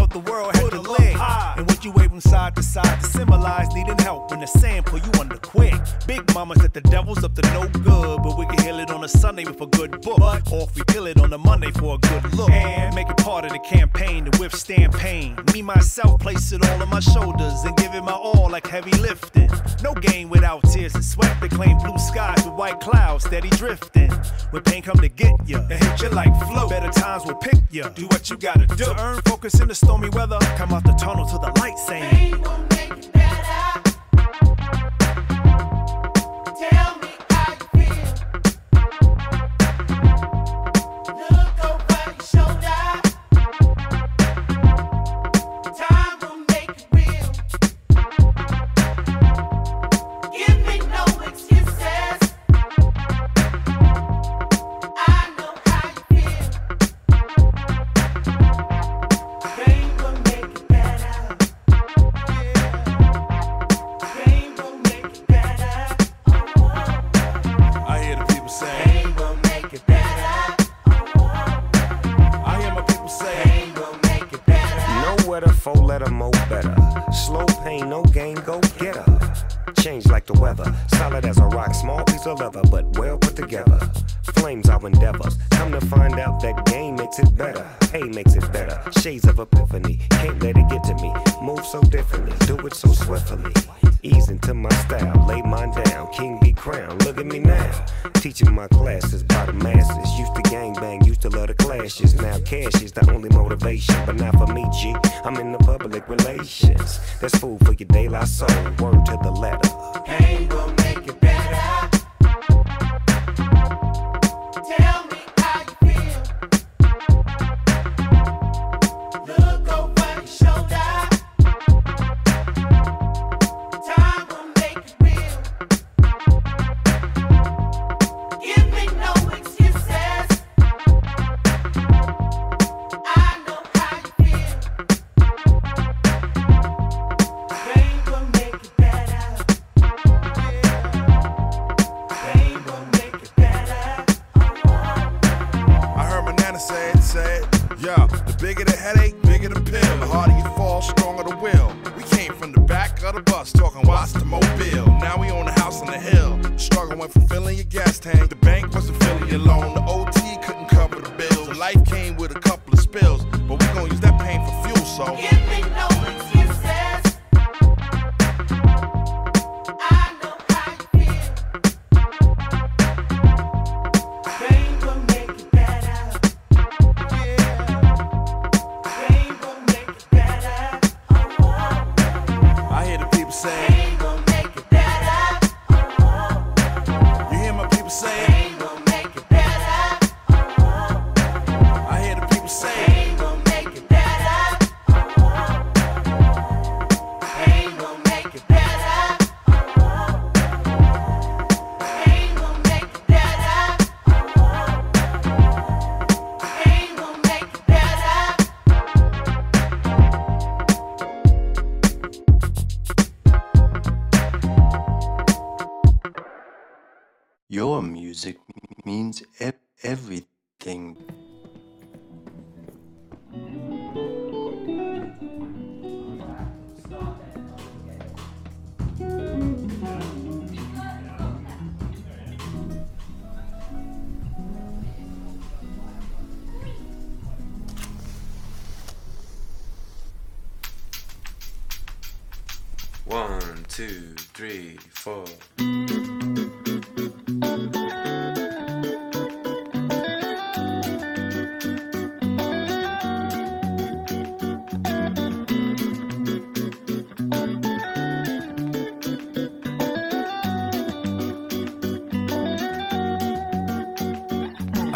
felt the world had to link. And what you wave from side to side to symbolize needing help when the sand pull you under quick. Big mama said the devil's up to no good, Sunday with a good book. Or if we kill it on a Monday for a good look. And make it part of the campaign to withstand pain. Me, myself, place it all on my shoulders and give it my all like heavy lifting. No game without tears and sweat. They claim blue skies with white clouds steady drifting. When pain come to get ya, and hit you like flow. Better times will pick ya. Do what you gotta do. To earn focus in the stormy weather. Come out the tunnel to the light saying. Pain will make it better. Tell me the weather, solid as a rock, small piece of leather, but well put together. Flames our endeavors. Come to find out that game makes it better. Hey makes it better. Shades of epiphany.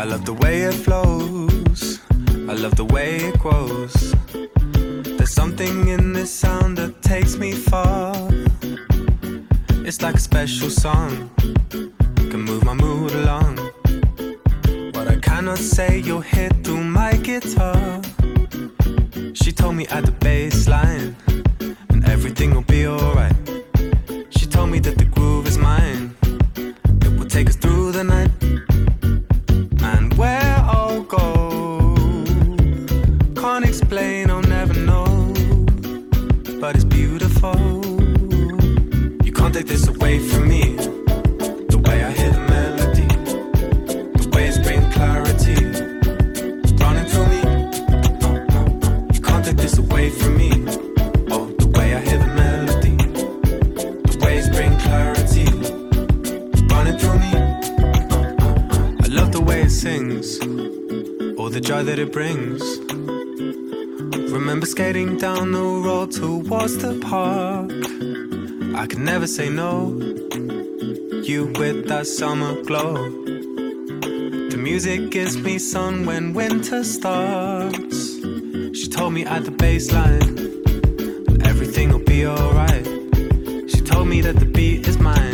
I love the way it flows. I love the way it grows. There's something in this sound that takes me far. It's like a special song. Can move my mood along. What I cannot say, you'll hear through my guitar. She told me at the bass joy that it brings. Remember skating down the road towards the park. I could never say no. You with that summer glow. The music gives me sun when winter starts. She told me at the baseline, everything will be alright. She told me that the beat is mine.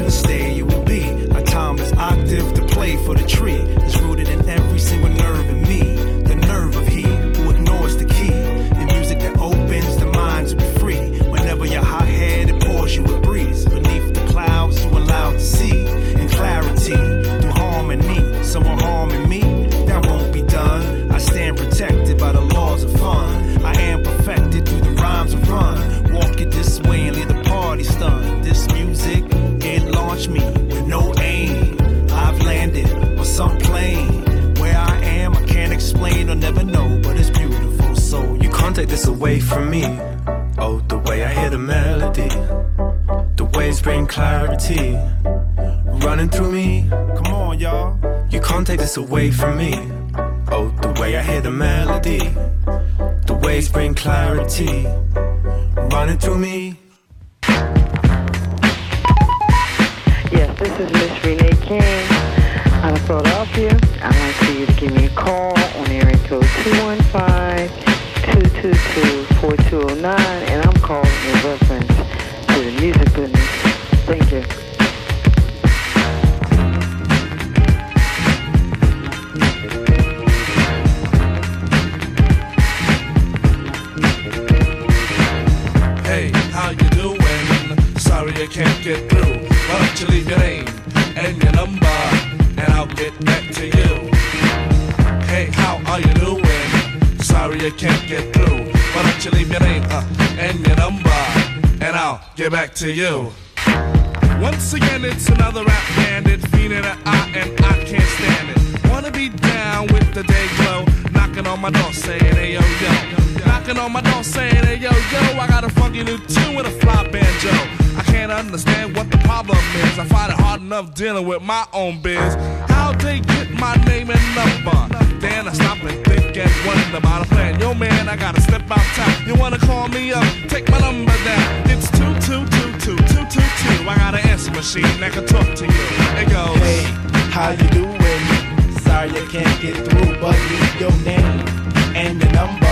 in the stay you will be. A timeless octave to play for the tree. Can't take this away from me. Oh, the way I hear the melody, the waves bring clarity running through me. Yes, this is Miss Renee King out of Philadelphia. I'd like for you to give me a call on area code 215-222-4209, and I'm calling in reference to the music business. Thank you. Can't get through. Why don't you leave your name and your number, and I'll get back to you. Hey, how are you doing? Sorry I can't get through. Why don't you leave your name uh, and your number, and I'll get back to you. Once again, it's another rap bandit, feeling an eye, and I can't stand it. Wanna be down with the day glow, knocking on my door saying, hey yo yo. Knocking on my door saying, hey yo yo, I got a funky new tune with a fly banjo. I can't understand what the problem is. I find it hard enough dealing with my own biz. How they get my name and number? Then I stop and think and wonder about a plan. Yo man, I gotta step out time. You wanna call me up? Take my number down. It's two two two two two two two. I got an answer machine that can talk to you. It goes. Hey, how you doing? Sorry I can't get through, but leave your name and your number,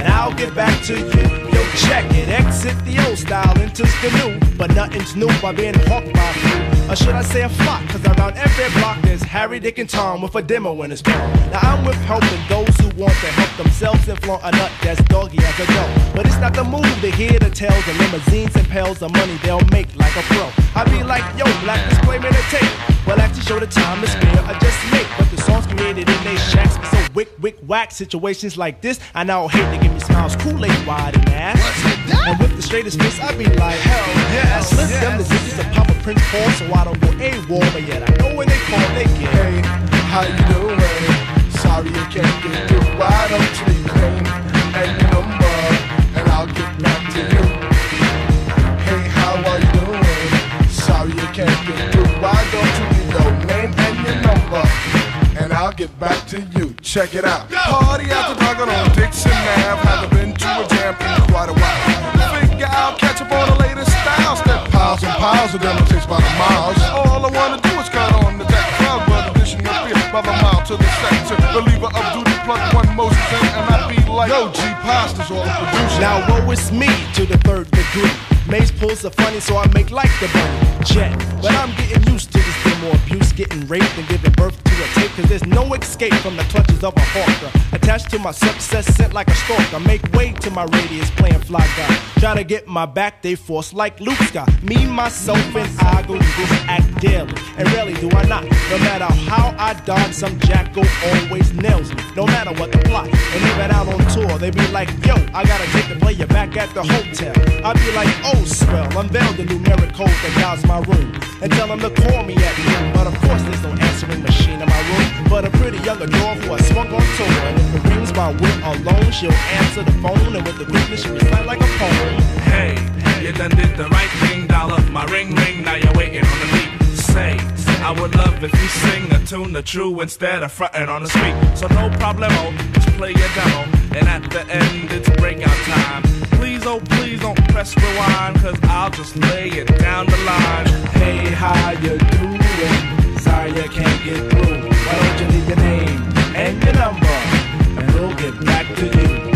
and I'll get back to you. Yo, check it, exit the old style, enters the new, but nothing's new by being hawked by few. Or should I say a flock? Cause around every block there's Harry, Dick, and Tom with a demo in his palm. Now I'm with helping those who want to help themselves and flaunt a nut that's doggy as a dough. But it's not the move to hear the tales of limousines and pails of money they'll make like a pro. I be like, yo, black disclaimer to tape. Well, actually show the time to spare or just make. But the songs created in they shacks be so wick, wick, whack. Situations like this, I now hate to give me smiles, Kool-Aid wide and ass. And with the straightest face, I be like, hell yes. I slip them the digits of Papa different form, so I don't go AWOL, but yet I know when they call, they get. Hey, how you doing? Sorry I can't get through, why don't you leave home and your number, and I'll get back to you? Hey, how are you doing? Sorry I can't get through, why don't you leave your name and your number, and I'll get back to you? Check it out, party after dark on Dixon Ave, piles of them it takes by the miles. All I wanna do is cut on the deck club, but addition of beer by the mile to the sector. Believer of duty, plug one Moses in, and I be like, Yo, G Pasta's all the producer. Now woe is me to the third degree. Maze pulls are funny, so I make like the bunny jet. But I'm getting used to this demo abuse, getting raped and giving birth to a tape. Cause there's no escape from the clutches of a hawker. Attached to my success, sent like a stalker. Make way to my radius, playing fly guy. Try to get my back, they force like Luke's got. Me, myself, and I go do this act daily. And rarely do I not. No matter how I dodge, some jackal always nails me. No matter what the plot. And even out on tour, they be like, yo, I gotta take the player back at the hotel. I be like, oh, swell, unveil the numeric code that guides my room. And tell them to call me at But of course, there's no answering machine in my room. But a pretty young adore who I swung on tour. And if it rings my whip alone, she'll answer the phone. And with the quickness, she recite like a poem. Hey, you done did the right thing, dollar. My ring ring, now you're waiting on the beat. Say, I would love if you sing a tune the true instead of fronting on the street. So no problemo, oh, just play your demo. And at the end, it's breakout time. Please, oh please don't press rewind, cause I'll just lay it down the line. Hey, how you doing? Sorry I can't get through. Why don't you leave your name and your number, and we'll get back to you.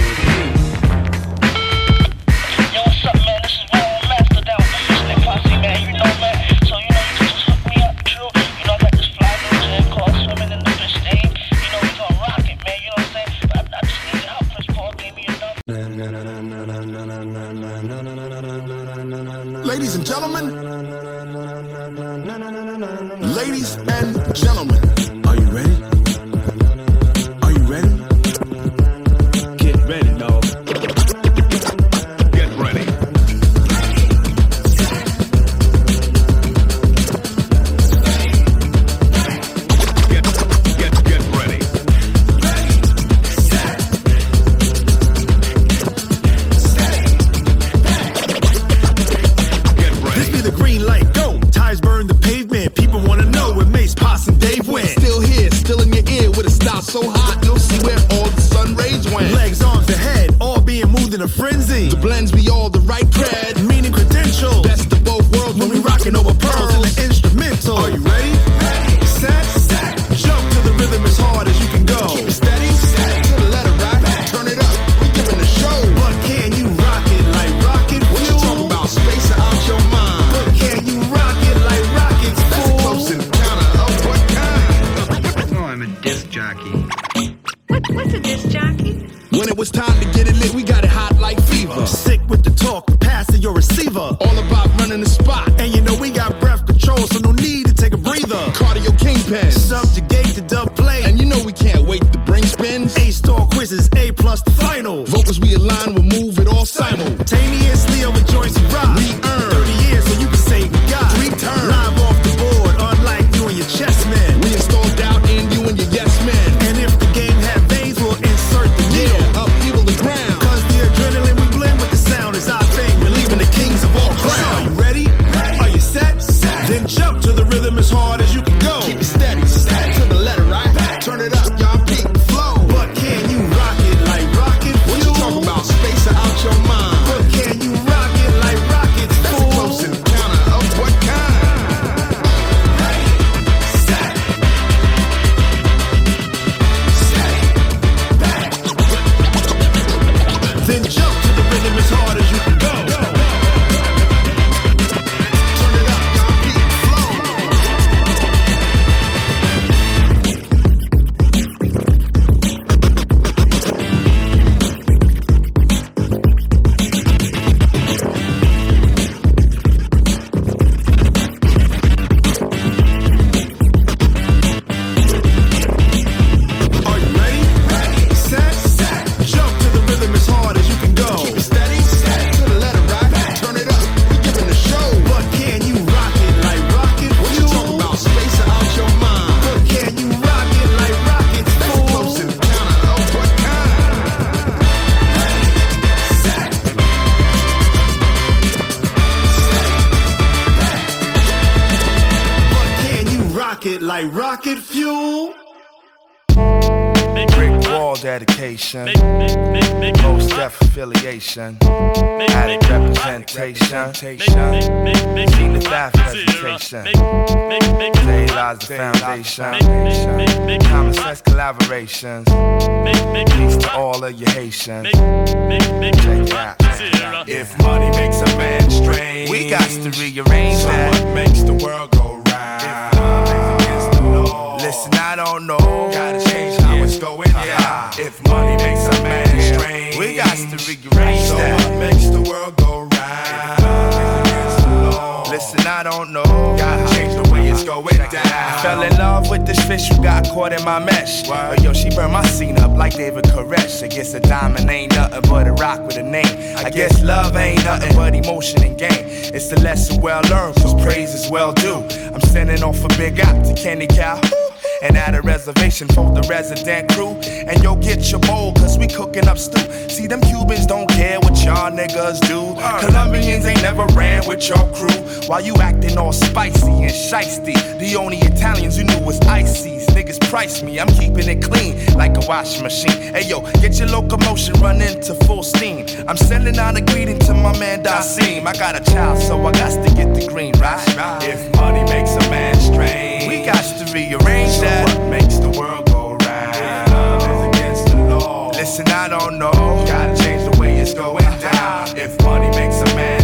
Ladies and gentlemen, are you ready? Jockey. What, what's a disc jockey? When it was time to get it lit, we got it hot like fever. Sick with the talk, passing your receiver. All about running the spot. And you know we got breath control, so no need to take a breather. Cardio kingpin. Subjugate the dub play. And you know we can't wait to bring spins. A star quizzes, A plus the final. Vocals we align, we'll move it all Simultaneously Then affiliation, added representation, zenith after presentation. Today lies the foundation, common sense collaborations, peace to all of you Haitians. If money makes a man strange, We got to rearrange that. what makes the world go round? Listen, I don't know. Gotta change how it's going down. Uh-huh. If money makes a man strange, We got to rearrange so that. what makes the world go round? Listen, I don't know. Gotta change the way it's going down. Fell in love with this fish who got caught in my mesh. But yo, she burned my scene up like David Koresh. I guess a diamond ain't nothing but a rock with a name. I guess love ain't nothing but emotion and game. It's a lesson well learned, cause praise is well due. I'm sending off a big out to Kenny Cow. And at a reservation for the resident crew. And yo, get your bowl, cause we cooking up stew. See, them Cubans don't care what y'all niggas do. Uh. Colombians ain't never ran with your crew. While you acting all spicy and shisty. The only Italians you knew was ices. Niggas price me, I'm keeping it clean like a washing machine. Hey yo, get your locomotion running to full steam. I'm sending out a greeting to my man Dasim. I got a child, so I got to get the green, right? If money makes a man strange, We got to rearrange so that. what makes the world go round? Love is against the law. Listen, I don't know. Gotta change the way it's going down. If money makes a man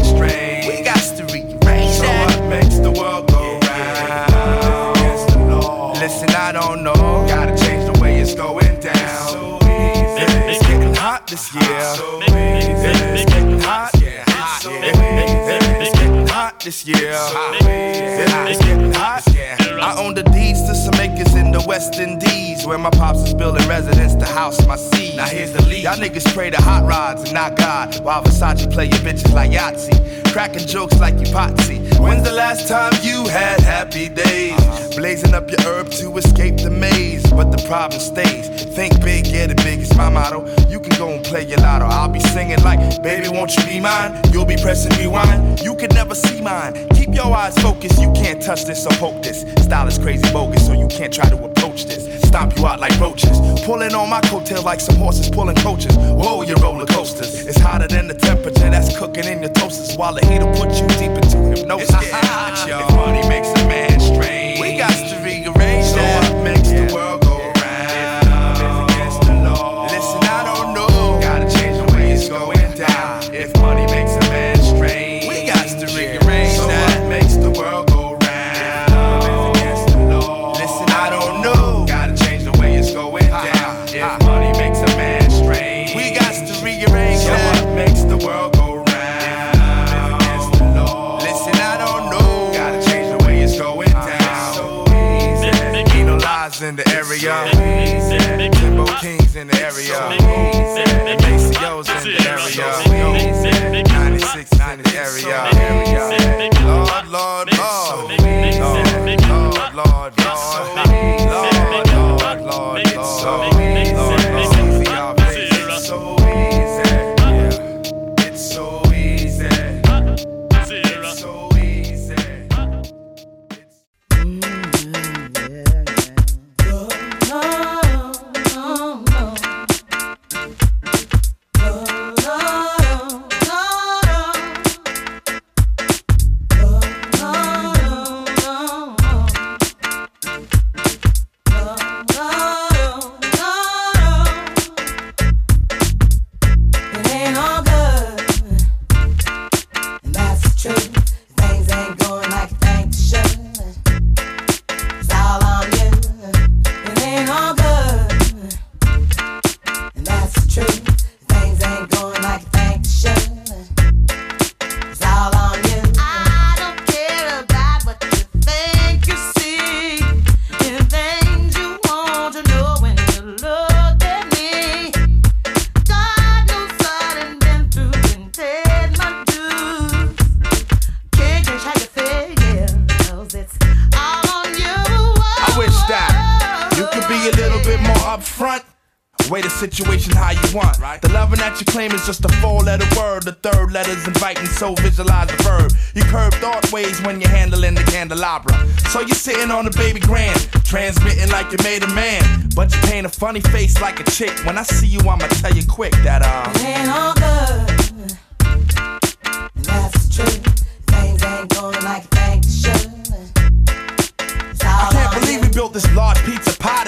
this year. So easy. It's getting hot. Yeah, hot. It's getting hot this year. It's getting hot. I own the deeds to some acres in the West Indies where my pops is building residence to house my seed. Now here's the lead. Y'all niggas pray to hot rods and not God while Versace play your bitches like Yahtzee. Cracking jokes like you Potsy. When's the last time you had happy days? Blazing up your herb to escape the maze, the problem stays. Think big, get it big, it's my motto. You can go and play your lotto. I'll be singing like, baby, won't you be mine? You'll be pressing rewind. You could never see mine. Keep your eyes focused, you can't touch this or poke this. Style is crazy bogus, so you can't try to approach this. Stomp you out like roaches. Pulling on my coattail like some horses pulling coaches. Whoa, you roller coasters. It's hotter than the temperature that's cooking in your toasters while the heat'll put you deep into hypnosis. It's getting hot. If money makes a man area. And Maceo's in the area. 96 in the area. Lord, Lord, Lord. Lord, so visualize the verb. You curve thought ways when you're handling the candelabra. So you're sitting on the baby grand, transmitting like you made a man. But you paint a funny face like a chick. When I see you, I'ma tell you quick that, uh. It ain't all good. And that's the truth. Things ain't going like they should. I can't believe we built this large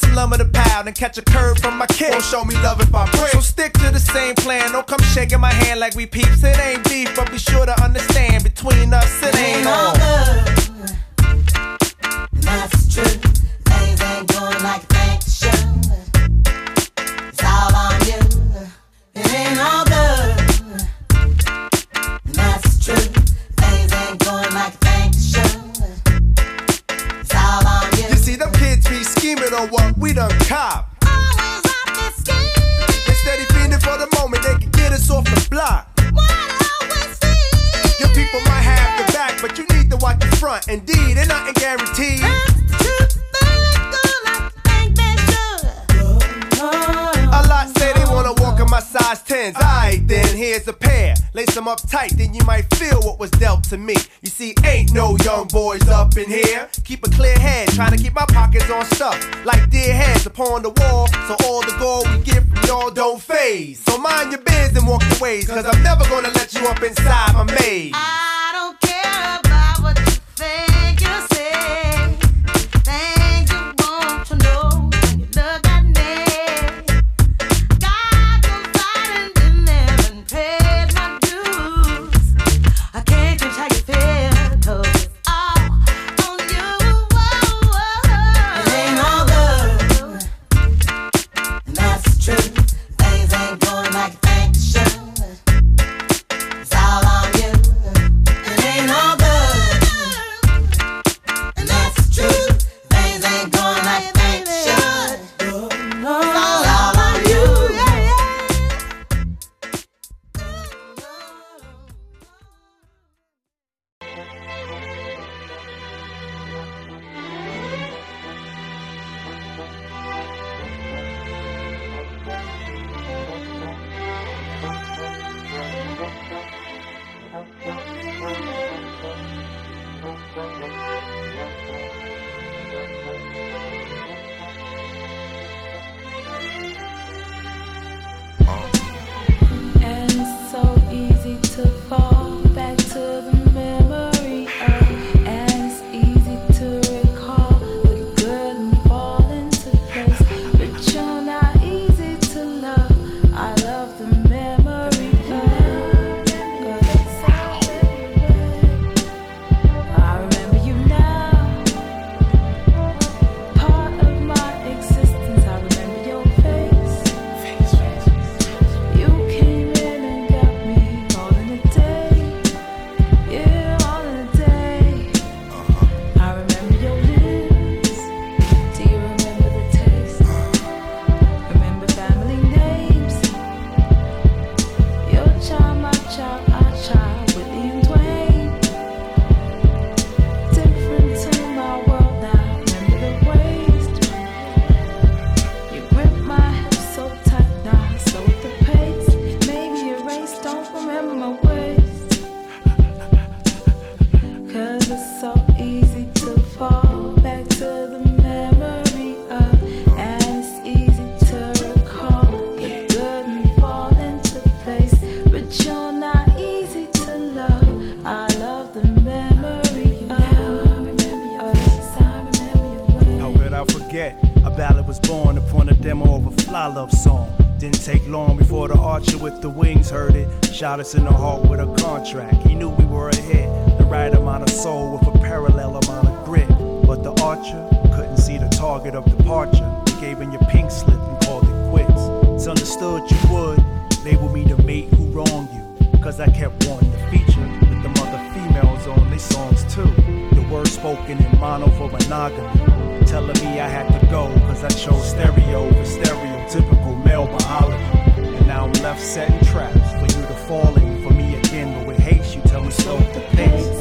some lumber to pound and catch a curve from my kid. Don't show me love if I break. So stick to the same plan. Don't come shaking my hand like we peeps. It ain't beef, but be sure to understand between us it ain't all. That's the truth. Things ain't going like they should. It's all on you. It ain't all good. And that's the truth. Things ain't going like they should. It's all on you. You see, them kids be scheming on what we done cop. They steady fiending for the moment they can get us off the block. Your people might have the back, but you need to watch the front. Indeed, ain't nothing guaranteed. A lot say they wanna walk in my size 10s. Alright, then here's a pair. Lace them up tight, then you might feel what was dealt to me. You see, ain't no young boys up in here. Keep a clear head, trying to keep my pockets on stuff. Like dear heads upon the wall, so all the gold we get from y'all don't phase. So mind your biz and walk your ways, cause I'm never gonna let you up inside my maze. I don't care about what you think Us in the heart with a contract. He knew we were ahead. The right amount of soul with a parallel amount of grit. But the archer couldn't see the target of departure. He gave in your pink slip and called it quits. It's understood you would label me the mate who wronged you. Cause I kept wanting to feature with them other females on their songs too. The words spoken in mono for monogamy. Telling me I had to go cause I chose stereo over stereotypical male biology. And now I'm left setting traps for you to fall in for me again. But with haste, you tell me slow the pace.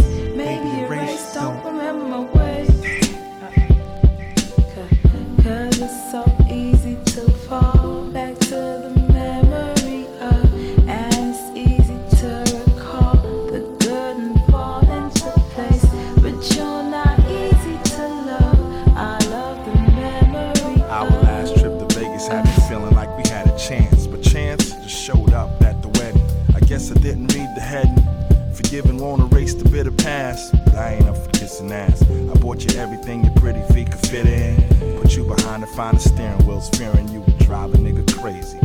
Everything your pretty feet could fit in. Put you behind the finest steering wheels, fearing you would drive a nigga crazy.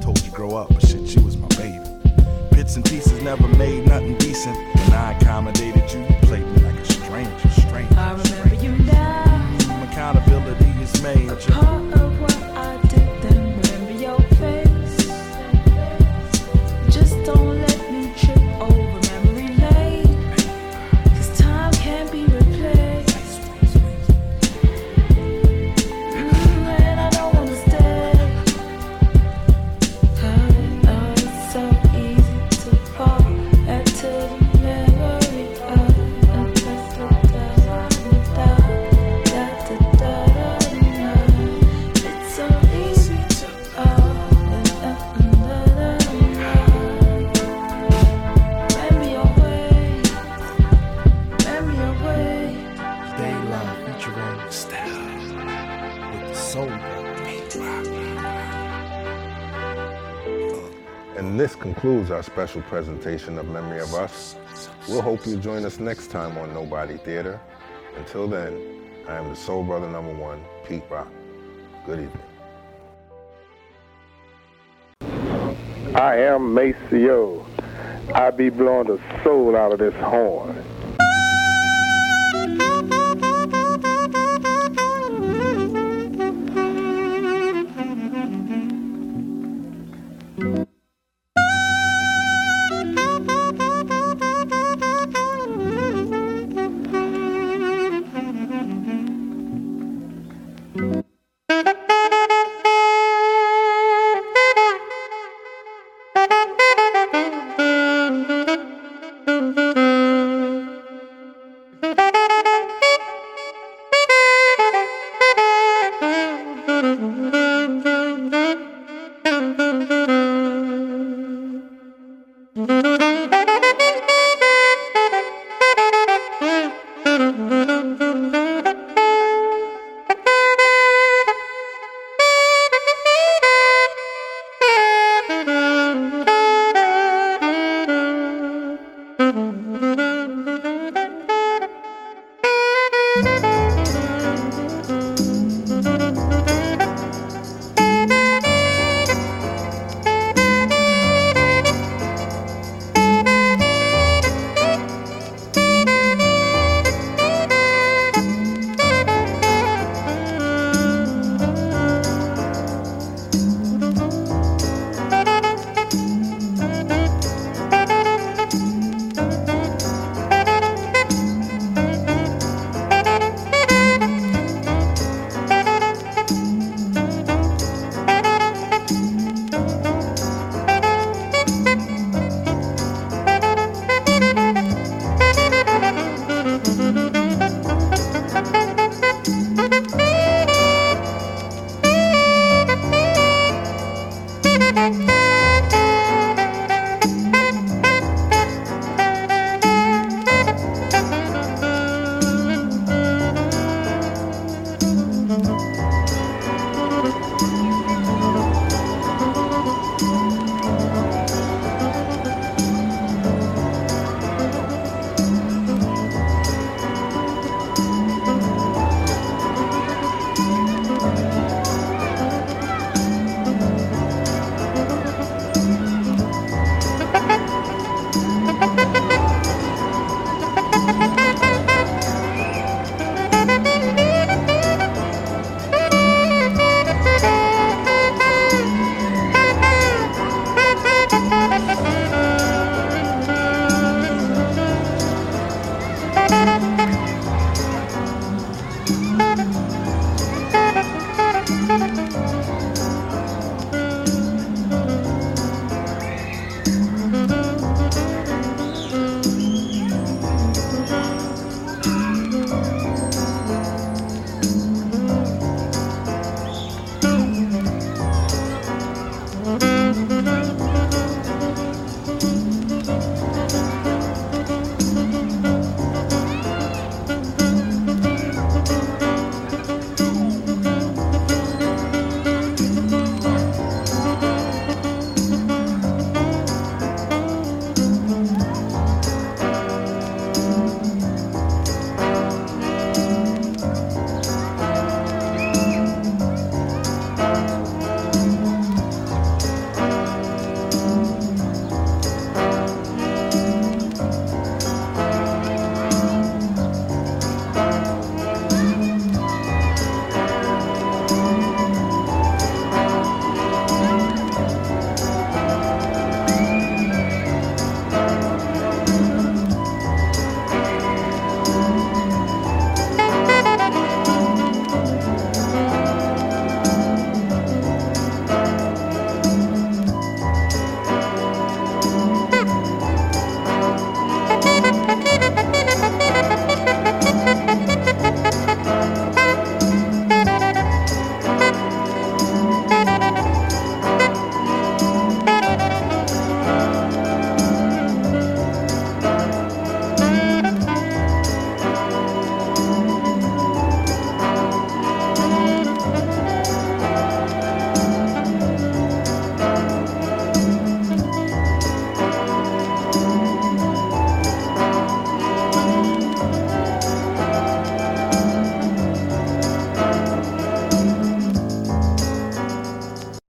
Told you grow up, but shit, you was my baby. Bits and pieces never made nothing decent. When I accommodated you, you played me like a stranger, stranger. I remember you now. Some accountability is major. Uh-uh. And this concludes our special presentation of Memory of Us. We'll hope you join us next time on Nobody Theater. Until then, I am the Soul Brother number one, Pete Rock. Good evening. I am Maceo. I be blowing the soul out of this horn.